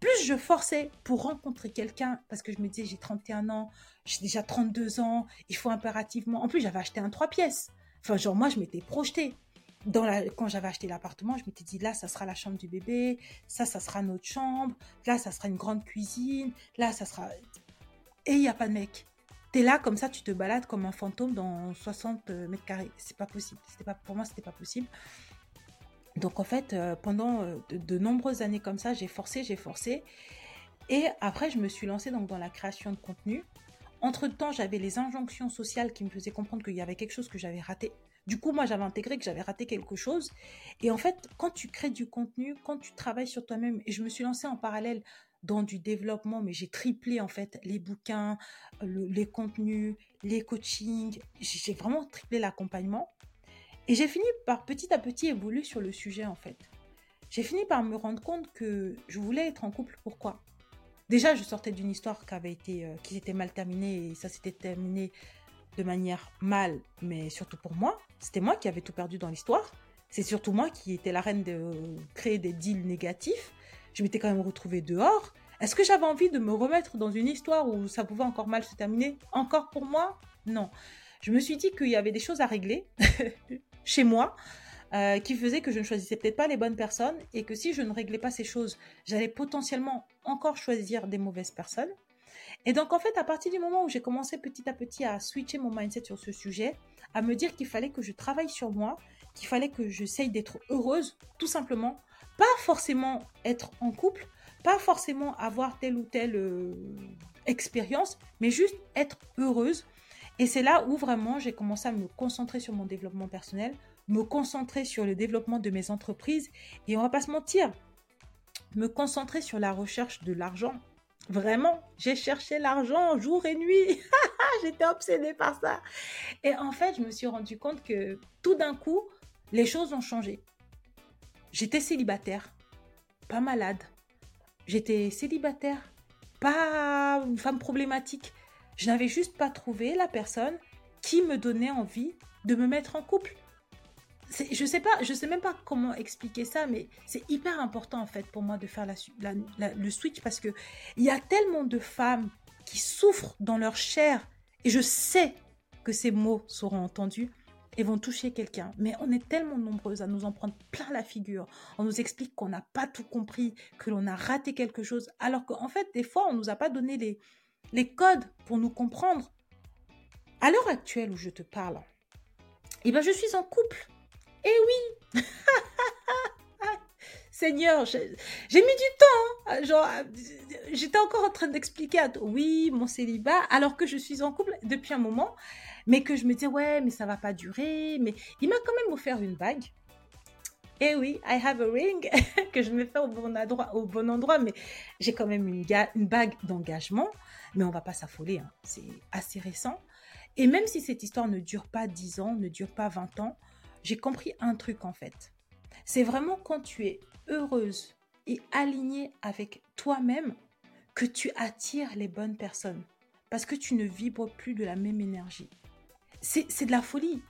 Plus je forçais pour rencontrer quelqu'un, parce que je me disais j'ai 31 ans, j'ai déjà 32 ans, il faut impérativement. En plus, j'avais acheté un 3 pièces. Enfin, genre, moi, je m'étais projetée. Dans la, quand j'avais acheté l'appartement, je m'étais dit là, ça sera la chambre du bébé, ça, ça sera notre chambre, là, ça sera une grande cuisine, là, ça sera. Et il n'y a pas de mec. T'es là comme ça, tu te balades comme un fantôme dans 60 mètres carrés. C'est pas possible. C'était pas, pour moi, c'était pas possible. Donc en fait, euh, pendant euh, de, nombreuses années comme ça, j'ai forcé, j'ai forcé. Et après, je me suis lancée donc dans la création de contenu. Entre-temps, j'avais les injonctions sociales qui me faisaient comprendre qu'il y avait quelque chose que j'avais raté. Du coup, moi, j'avais intégré que j'avais raté quelque chose. Et en fait, quand tu crées du contenu, quand tu travailles sur toi-même, et je me suis lancée en parallèle dans du développement, mais j'ai triplé en fait les bouquins, les contenus, les coachings. J'ai vraiment triplé l'accompagnement. Et j'ai fini par petit à petit évoluer sur le sujet en fait. J'ai fini par me rendre compte que je voulais être en couple. Pourquoi? Déjà, je sortais d'une histoire qui avait été, euh, qui s'était mal terminée et ça s'était terminé de manière mal, mais surtout pour moi. C'était moi qui avais tout perdu dans l'histoire. C'est surtout moi qui étais la reine de créer des deals négatifs. Je m'étais quand même retrouvée dehors. Est-ce que j'avais envie de me remettre dans une histoire où ça pouvait encore mal se terminer? Encore pour moi? Non. Je me suis dit qu'il y avait des choses à régler. chez moi euh, qui faisait que je ne choisissais peut-être pas les bonnes personnes et que si je ne réglais pas ces choses, j'allais potentiellement encore choisir des mauvaises personnes. Et donc en fait, à partir du moment où j'ai commencé petit à petit à switcher mon mindset sur ce sujet, à me dire qu'il fallait que je travaille sur moi, qu'il fallait que j'essaye d'être heureuse, tout simplement, pas forcément être en couple, pas forcément avoir telle ou telle euh, expérience, mais juste être heureuse et c'est là où vraiment j'ai commencé à me concentrer sur mon développement personnel, me concentrer sur le développement de mes entreprises et on va pas se mentir, me concentrer sur la recherche de l'argent. Vraiment, j'ai cherché l'argent jour et nuit. J'étais obsédée par ça. Et en fait, je me suis rendu compte que tout d'un coup, les choses ont changé. J'étais célibataire, pas malade. J'étais célibataire, pas femme problématique. Je n'avais juste pas trouvé la personne qui me donnait envie de me mettre en couple. Je sais pas, je sais même pas comment expliquer ça, mais c'est hyper important en fait pour moi de faire le switch parce que il y a tellement de femmes qui souffrent dans leur chair et je sais que ces mots seront entendus et vont toucher quelqu'un. Mais on est tellement nombreuses à nous en prendre plein la figure. On nous explique qu'on n'a pas tout compris, que l'on a raté quelque chose, alors qu'en fait, des fois, on nous a pas donné les, les codes pour nous comprendre. À l'heure actuelle où je te parle, eh ben je suis en couple. Eh oui Seigneur, j'ai mis du temps. Hein. J'étais encore en train d'expliquer à oui, mon célibat, alors que je suis en couple depuis un moment, mais que je me disais, ouais, mais ça va pas durer. Mais il m'a quand même offert une bague. Eh oui, I have a ring que je me fais au bon endroit, au bon endroit mais j'ai quand même une, une bague d'engagement. Mais on va pas s'affoler, hein. c'est assez récent. Et même si cette histoire ne dure pas 10 ans, ne dure pas 20 ans, j'ai compris un truc en fait. C'est vraiment quand tu es heureuse et alignée avec toi-même que tu attires les bonnes personnes. Parce que tu ne vibres plus de la même énergie. C'est de la folie.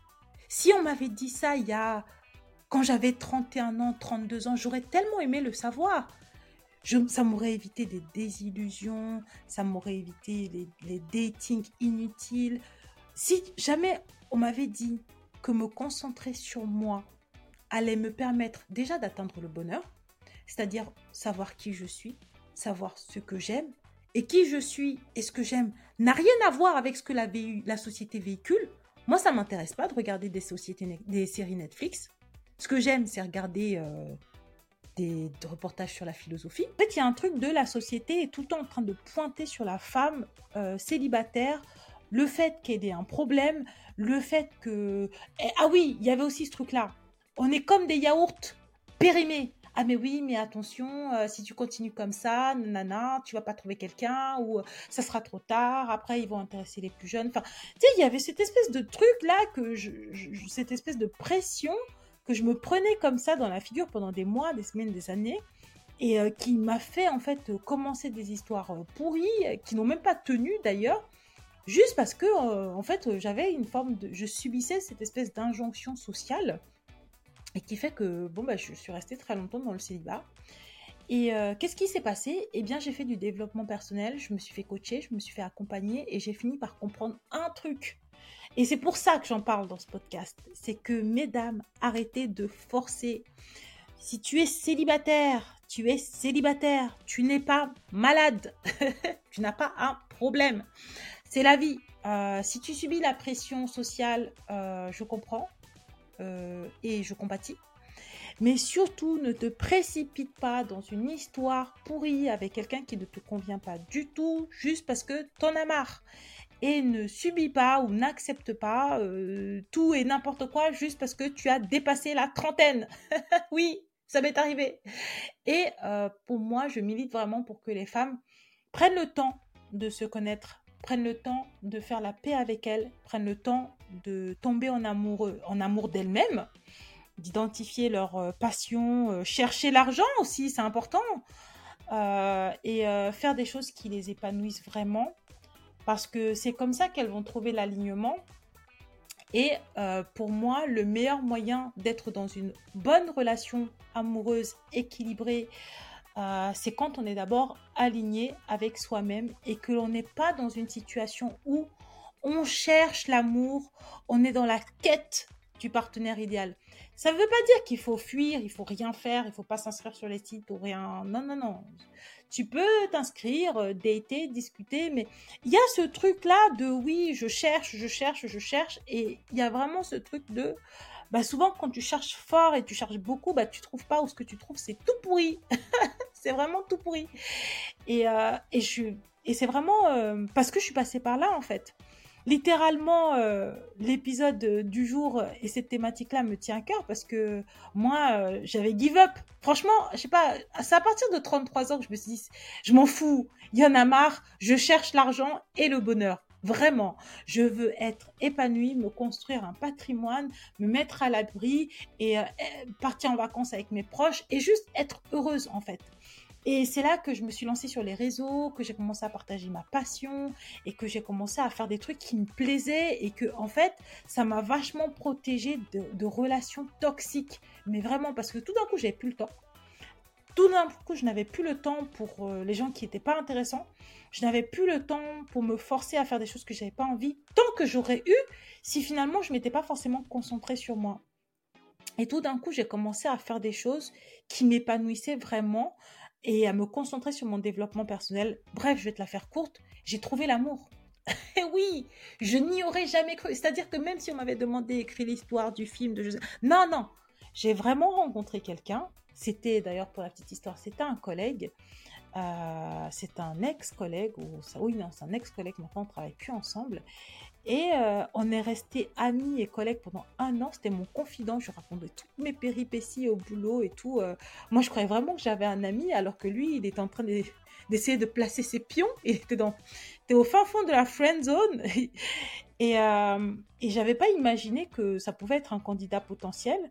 Si on m'avait dit ça il y a quand j'avais 31 ans, 32 ans, j'aurais tellement aimé le savoir ça m'aurait évité des désillusions, ça m'aurait évité les, datings inutiles. Si jamais on m'avait dit que me concentrer sur moi allait me permettre déjà d'atteindre le bonheur, c'est-à-dire savoir qui je suis, savoir ce que j'aime, et qui je suis et ce que j'aime n'a rien à voir avec ce que la, la société véhicule. Moi, ça m'intéresse pas de regarder des, sociétés, des séries Netflix. Ce que j'aime, c'est regarder euh, des, reportages sur la philosophie. En fait, il y a un truc de la société tout le temps en train de pointer sur la femme euh, célibataire, le fait qu'elle ait un problème, le fait que... Eh, ah oui, il y avait aussi ce truc-là. On est comme des yaourts périmés. ah mais oui, mais attention, euh, si tu continues comme ça, nana, tu vas pas trouver quelqu'un ou ça sera trop tard. Après, ils vont intéresser les plus jeunes. Enfin, tu sais, il y avait cette espèce de truc là que cette espèce de pression que je me prenais comme ça dans la figure pendant des mois, des semaines, des années et euh, qui m'a fait en fait commencer des histoires pourries qui n'ont même pas tenu d'ailleurs juste parce que en fait j'avais une forme de je subissais cette espèce d'injonction sociale et qui fait que bon bah je suis restée très longtemps dans le célibat. Et euh, qu'est-ce qui s'est passé? Eh bien, j'ai fait du développement personnel, je me suis fait coacher, je me suis fait accompagner et j'ai fini par comprendre un truc. Et c'est pour ça que j'en parle dans ce podcast. C'est que, mesdames, arrêtez de forcer. Si tu es célibataire, tu es célibataire, tu n'es pas malade, tu n'as pas un problème. C'est la vie. Euh, si tu subis la pression sociale, euh, je comprends. Euh, et je compatis. Mais surtout, ne te précipite pas dans une histoire pourrie avec quelqu'un qui ne te convient pas du tout, juste parce que t'en as marre. Et ne subis pas ou n'accepte pas euh, tout et n'importe quoi juste parce que tu as dépassé la trentaine. oui, ça m'est arrivé. Et euh, pour moi, je milite vraiment pour que les femmes prennent le temps de se connaître, prennent le temps de faire la paix avec elles, prennent le temps de tomber en amour, en amour d'elles-mêmes, d'identifier leur euh, passion, chercher l'argent aussi, c'est important, et faire des choses qui les épanouissent vraiment, parce que c'est comme ça qu'elles vont trouver l'alignement. Et pour moi, le meilleur moyen d'être dans une bonne relation amoureuse, équilibrée, euh, c'est quand on est d'abord aligné avec soi-même et que l'on n'est pas dans une situation où on cherche l'amour, on est dans la quête du partenaire idéal. Ça ne veut pas dire qu'il faut fuir, il faut rien faire, il faut pas s'inscrire sur les sites ou rien. Non, non, non. Tu peux t'inscrire, euh, dater, discuter, mais il y a ce truc-là de oui, je cherche, je cherche, je cherche, et il y a vraiment ce truc de bah souvent quand tu cherches fort et tu cherches beaucoup, bah tu trouves pas ou ce que tu trouves c'est tout pourri. c'est vraiment tout pourri. Et, euh, et, c'est vraiment euh, parce que je suis passée par là en fait. Littéralement, euh, l'épisode du jour et cette thématique-là me tient à cœur parce que moi, j'avais give up. Franchement, je sais pas, c'est à partir de 33 ans que je me suis dit, je m'en fous, il y en a marre, je cherche l'argent et le bonheur. Vraiment, je veux être épanouie, me construire un patrimoine, me mettre à l'abri et euh, partir en vacances avec mes proches et juste être heureuse en fait. Et c'est là que je me suis lancée sur les réseaux, que j'ai commencé à partager ma passion et que j'ai commencé à faire des trucs qui me plaisaient et que en fait, ça m'a vachement protégée de, relations toxiques. Mais vraiment parce que tout d'un coup, j'avais plus le temps tout d'un coup, je n'avais plus le temps pour euh, les gens qui n'étaient pas intéressants. Je n'avais plus le temps pour me forcer à faire des choses que j'avais pas envie, tant que j'aurais eu si finalement je m'étais pas forcément concentrée sur moi. Et tout d'un coup, j'ai commencé à faire des choses qui m'épanouissaient vraiment et à me concentrer sur mon développement personnel. Bref, je vais te la faire courte. J'ai trouvé l'amour. Et oui, je n'y aurais jamais cru. C'est-à-dire que même si on m'avait demandé d'écrire l'histoire du film, de non, non, j'ai vraiment rencontré quelqu'un c'était d'ailleurs pour la petite histoire, c'était un collègue, euh, c'est un ex-collègue, ou oui, non, c'est un ex-collègue, maintenant on travaille plus ensemble. Et euh, on est resté amis et collègues pendant un an. C'était mon confident. Je racontais toutes mes péripéties au boulot et tout. Euh. moi, je croyais vraiment que j'avais un ami, alors que lui, il était en train d'essayer de placer ses pions. Il était, dans, au fin fond de la friend zone. et, et j'avais pas imaginé que ça pouvait être un candidat potentiel.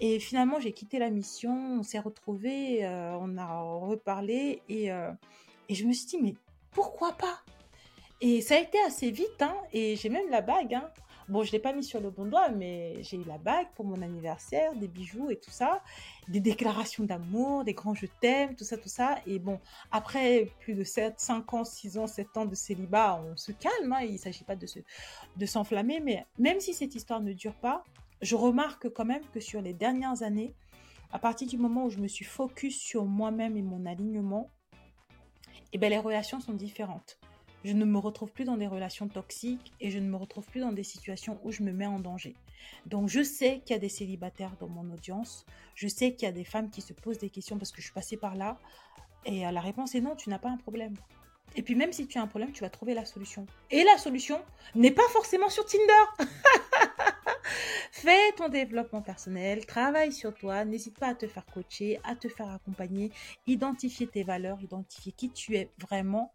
Et finalement, j'ai quitté la mission, on s'est retrouvés, euh, on a reparlé euh, et je me suis dit, mais pourquoi pas? Et ça a été assez vite, hein, et j'ai même la bague. Hein. Bon, je ne l'ai pas mis sur le bon doigt, mais j'ai eu la bague pour mon anniversaire, des bijoux et tout ça, des déclarations d'amour, des grands je t'aime, tout ça, tout ça. Et bon, après plus de 7, 5 ans, 6 ans, 7 ans de célibat, on se calme, hein, il ne s'agit pas de, se, de s'enflammer, mais même si cette histoire ne dure pas, je remarque quand même que sur les dernières années, à partir du moment où je me suis focus sur moi-même et mon alignement, eh ben, les relations sont différentes. Je ne me retrouve plus dans des relations toxiques et je ne me retrouve plus dans des situations où je me mets en danger. Donc je sais qu'il y a des célibataires dans mon audience, je sais qu'il y a des femmes qui se posent des questions parce que je suis passée par là et la réponse est non, tu n'as pas un problème. Et puis même si tu as un problème, tu vas trouver la solution. Et la solution n'est pas forcément sur Tinder. Fais ton développement personnel, travaille sur toi, n'hésite pas à te faire coacher, à te faire accompagner, identifier tes valeurs, identifier qui tu es vraiment.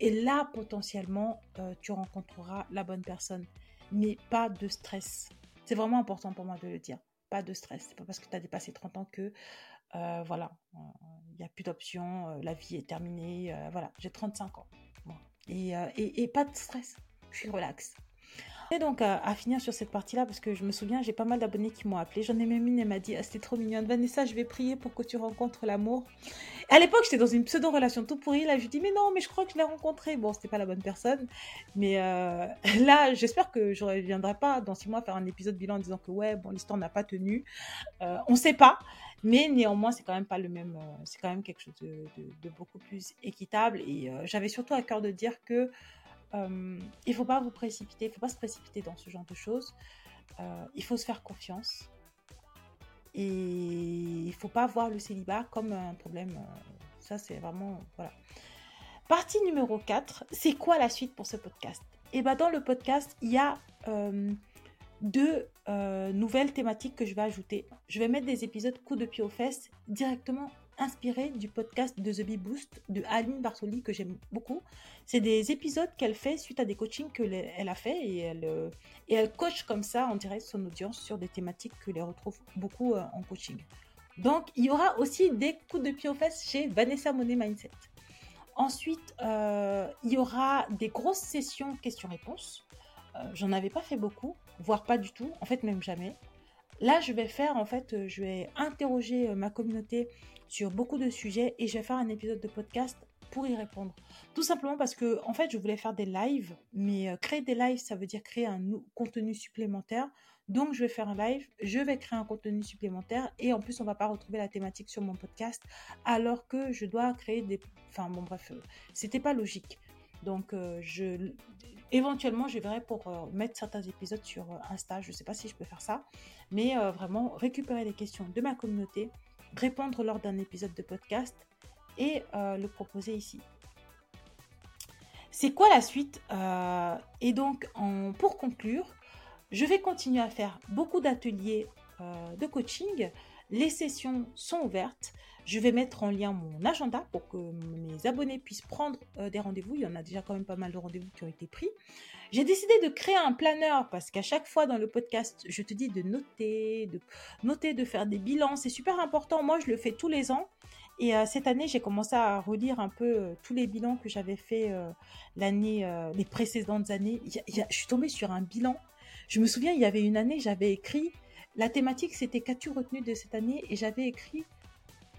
Et là, potentiellement, euh, tu rencontreras la bonne personne. Mais pas de stress. C'est vraiment important pour moi de le dire. Pas de stress. C'est pas parce que tu as dépassé 30 ans que, euh, voilà, il euh, n'y a plus d'options, la vie est terminée. voilà, j'ai 35 ans. Et, et, et pas de stress. Je suis relax. Donc à, finir sur cette partie-là, parce que je me souviens, j'ai pas mal d'abonnés qui m'ont appelé. J'en ai même une, elle m'a dit, ah, c'était trop mignonne. Vanessa, je vais prier pour que tu rencontres l'amour. À l'époque, j'étais dans une pseudo-relation tout pourrie. Là, je lui dis, mais non, mais je crois que je l'ai rencontré. Bon, c'était pas la bonne personne. Mais euh, là, j'espère que je reviendrai pas dans six mois faire un épisode bilan en disant que ouais, bon, l'histoire n'a pas tenu. Euh, on sait pas. Mais néanmoins, c'est quand même pas le même. Euh, c'est quand même quelque chose de, de beaucoup plus équitable. Et j'avais surtout à cœur de dire que euh, il ne faut pas vous précipiter, il ne faut pas se précipiter dans ce genre de choses. Euh, il faut se faire confiance. Et il ne faut pas voir le célibat comme un problème. Euh, ça, c'est vraiment... Voilà. Partie numéro 4, c'est quoi la suite pour ce podcast? Et eh bien dans le podcast, il y a deux nouvelles thématiques que je vais ajouter. Je vais mettre des épisodes coup de pied aux fesses directement inspiré du podcast de The Bee Boost de Aline Bartoli que j'aime beaucoup. C'est des épisodes qu'elle fait suite à des coachings qu'elle a fait et elle, euh, et elle coach comme ça en direct son audience sur des thématiques que les retrouve beaucoup euh, en coaching. Donc il y aura aussi des coups de pied aux fesses chez Vanessa Monet Mindset. Ensuite, euh, il y aura des grosses sessions questions-réponses. J'en avais pas fait beaucoup, voire pas du tout, en fait même jamais. Là, je vais faire, en fait, je vais interroger ma communauté sur beaucoup de sujets et je vais faire un épisode de podcast pour y répondre. Tout simplement parce que, en fait, je voulais faire des lives, mais euh, créer des lives, ça veut dire créer un contenu supplémentaire. Donc, je vais faire un live, je vais créer un contenu supplémentaire et en plus, on va pas retrouver la thématique sur mon podcast alors que je dois créer des. Enfin, bon, bref, euh, c'était pas logique. Donc, euh, je, éventuellement, je verrai pour mettre certains épisodes sur Insta. Je ne sais pas si je peux faire ça, mais vraiment récupérer les questions de ma communauté, répondre lors d'un épisode de podcast et euh, le proposer ici. C'est quoi la suite euh, Et donc, pour conclure, je vais continuer à faire beaucoup d'ateliers euh, de coaching. Les sessions sont ouvertes. Je vais mettre en lien mon agenda pour que mes abonnés puissent prendre des rendez-vous. Il y en a déjà quand même pas mal de rendez-vous qui ont été pris. J'ai décidé de créer un planeur parce qu'à chaque fois dans le podcast, je te dis de noter, de noter, de faire des bilans. C'est super important. Moi, je le fais tous les ans. Et euh, cette année, j'ai commencé à relire un peu euh, tous les bilans que j'avais fait euh, les précédentes années. je suis tombée sur un bilan. Je me souviens, il y avait une année, j'avais écrit, la thématique c'était qu'as-tu retenu de cette année? Et j'avais écrit,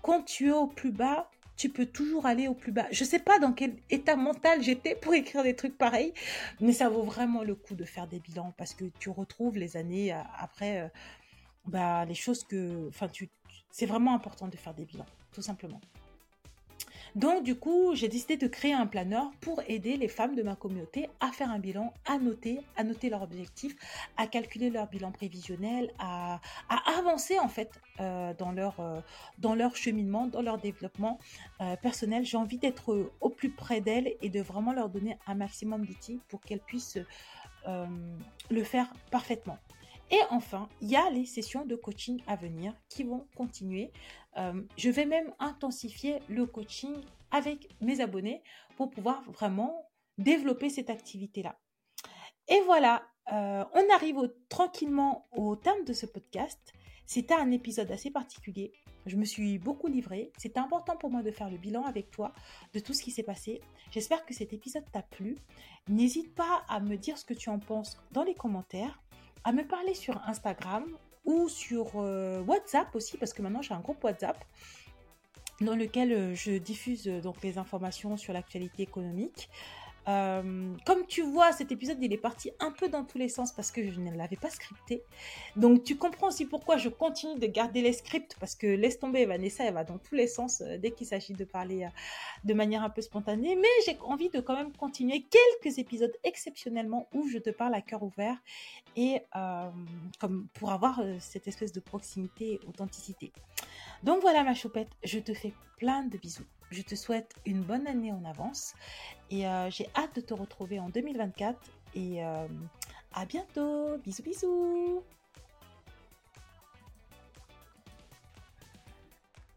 quand tu es au plus bas, tu peux toujours aller au plus bas. Je ne sais pas dans quel état mental j'étais pour écrire des trucs pareils, mais ça vaut vraiment le coup de faire des bilans parce que tu retrouves les années euh, après, euh, bah, les choses que, c'est vraiment important de faire des bilans, tout simplement. Donc du coup, j'ai décidé de créer un planeur pour aider les femmes de ma communauté à faire un bilan, à noter, à noter leurs objectifs, à calculer leur bilan prévisionnel, à, avancer en fait euh, dans, leur, euh, dans leur cheminement, dans leur développement euh, personnel. J'ai envie d'être au plus près d'elles et de vraiment leur donner un maximum d'outils pour qu'elles puissent le faire parfaitement. Et enfin, il y a les sessions de coaching à venir qui vont continuer. Euh, je vais même intensifier le coaching avec mes abonnés pour pouvoir vraiment développer cette activité-là. Et voilà, euh, on arrive tranquillement au terme de ce podcast. C'était un épisode assez particulier. Je me suis beaucoup livrée. C'était important pour moi de faire le bilan avec toi de tout ce qui s'est passé. J'espère que cet épisode t'a plu. N'hésite pas à me dire ce que tu en penses dans les commentaires à me parler sur Instagram ou sur euh, WhatsApp aussi, parce que maintenant j'ai un groupe WhatsApp dans lequel euh, je diffuse euh, donc les informations sur l'actualité économique. Euh, comme tu vois, cet épisode, il est parti un peu dans tous les sens parce que je ne l'avais pas scripté. Donc, tu comprends aussi pourquoi je continue de garder les scripts parce que laisse tomber Vanessa, elle va dans tous les sens euh, dès qu'il s'agit de parler euh, de manière un peu spontanée. Mais j'ai envie de quand même continuer quelques épisodes exceptionnellement où je te parle à cœur ouvert et comme pour avoir cette espèce de proximité, authenticité. Donc voilà ma choupette, je te fais plein de bisous. Je te souhaite une bonne année en avance et euh, j'ai hâte de te retrouver en 2024 et euh, à bientôt. Bisous bisous.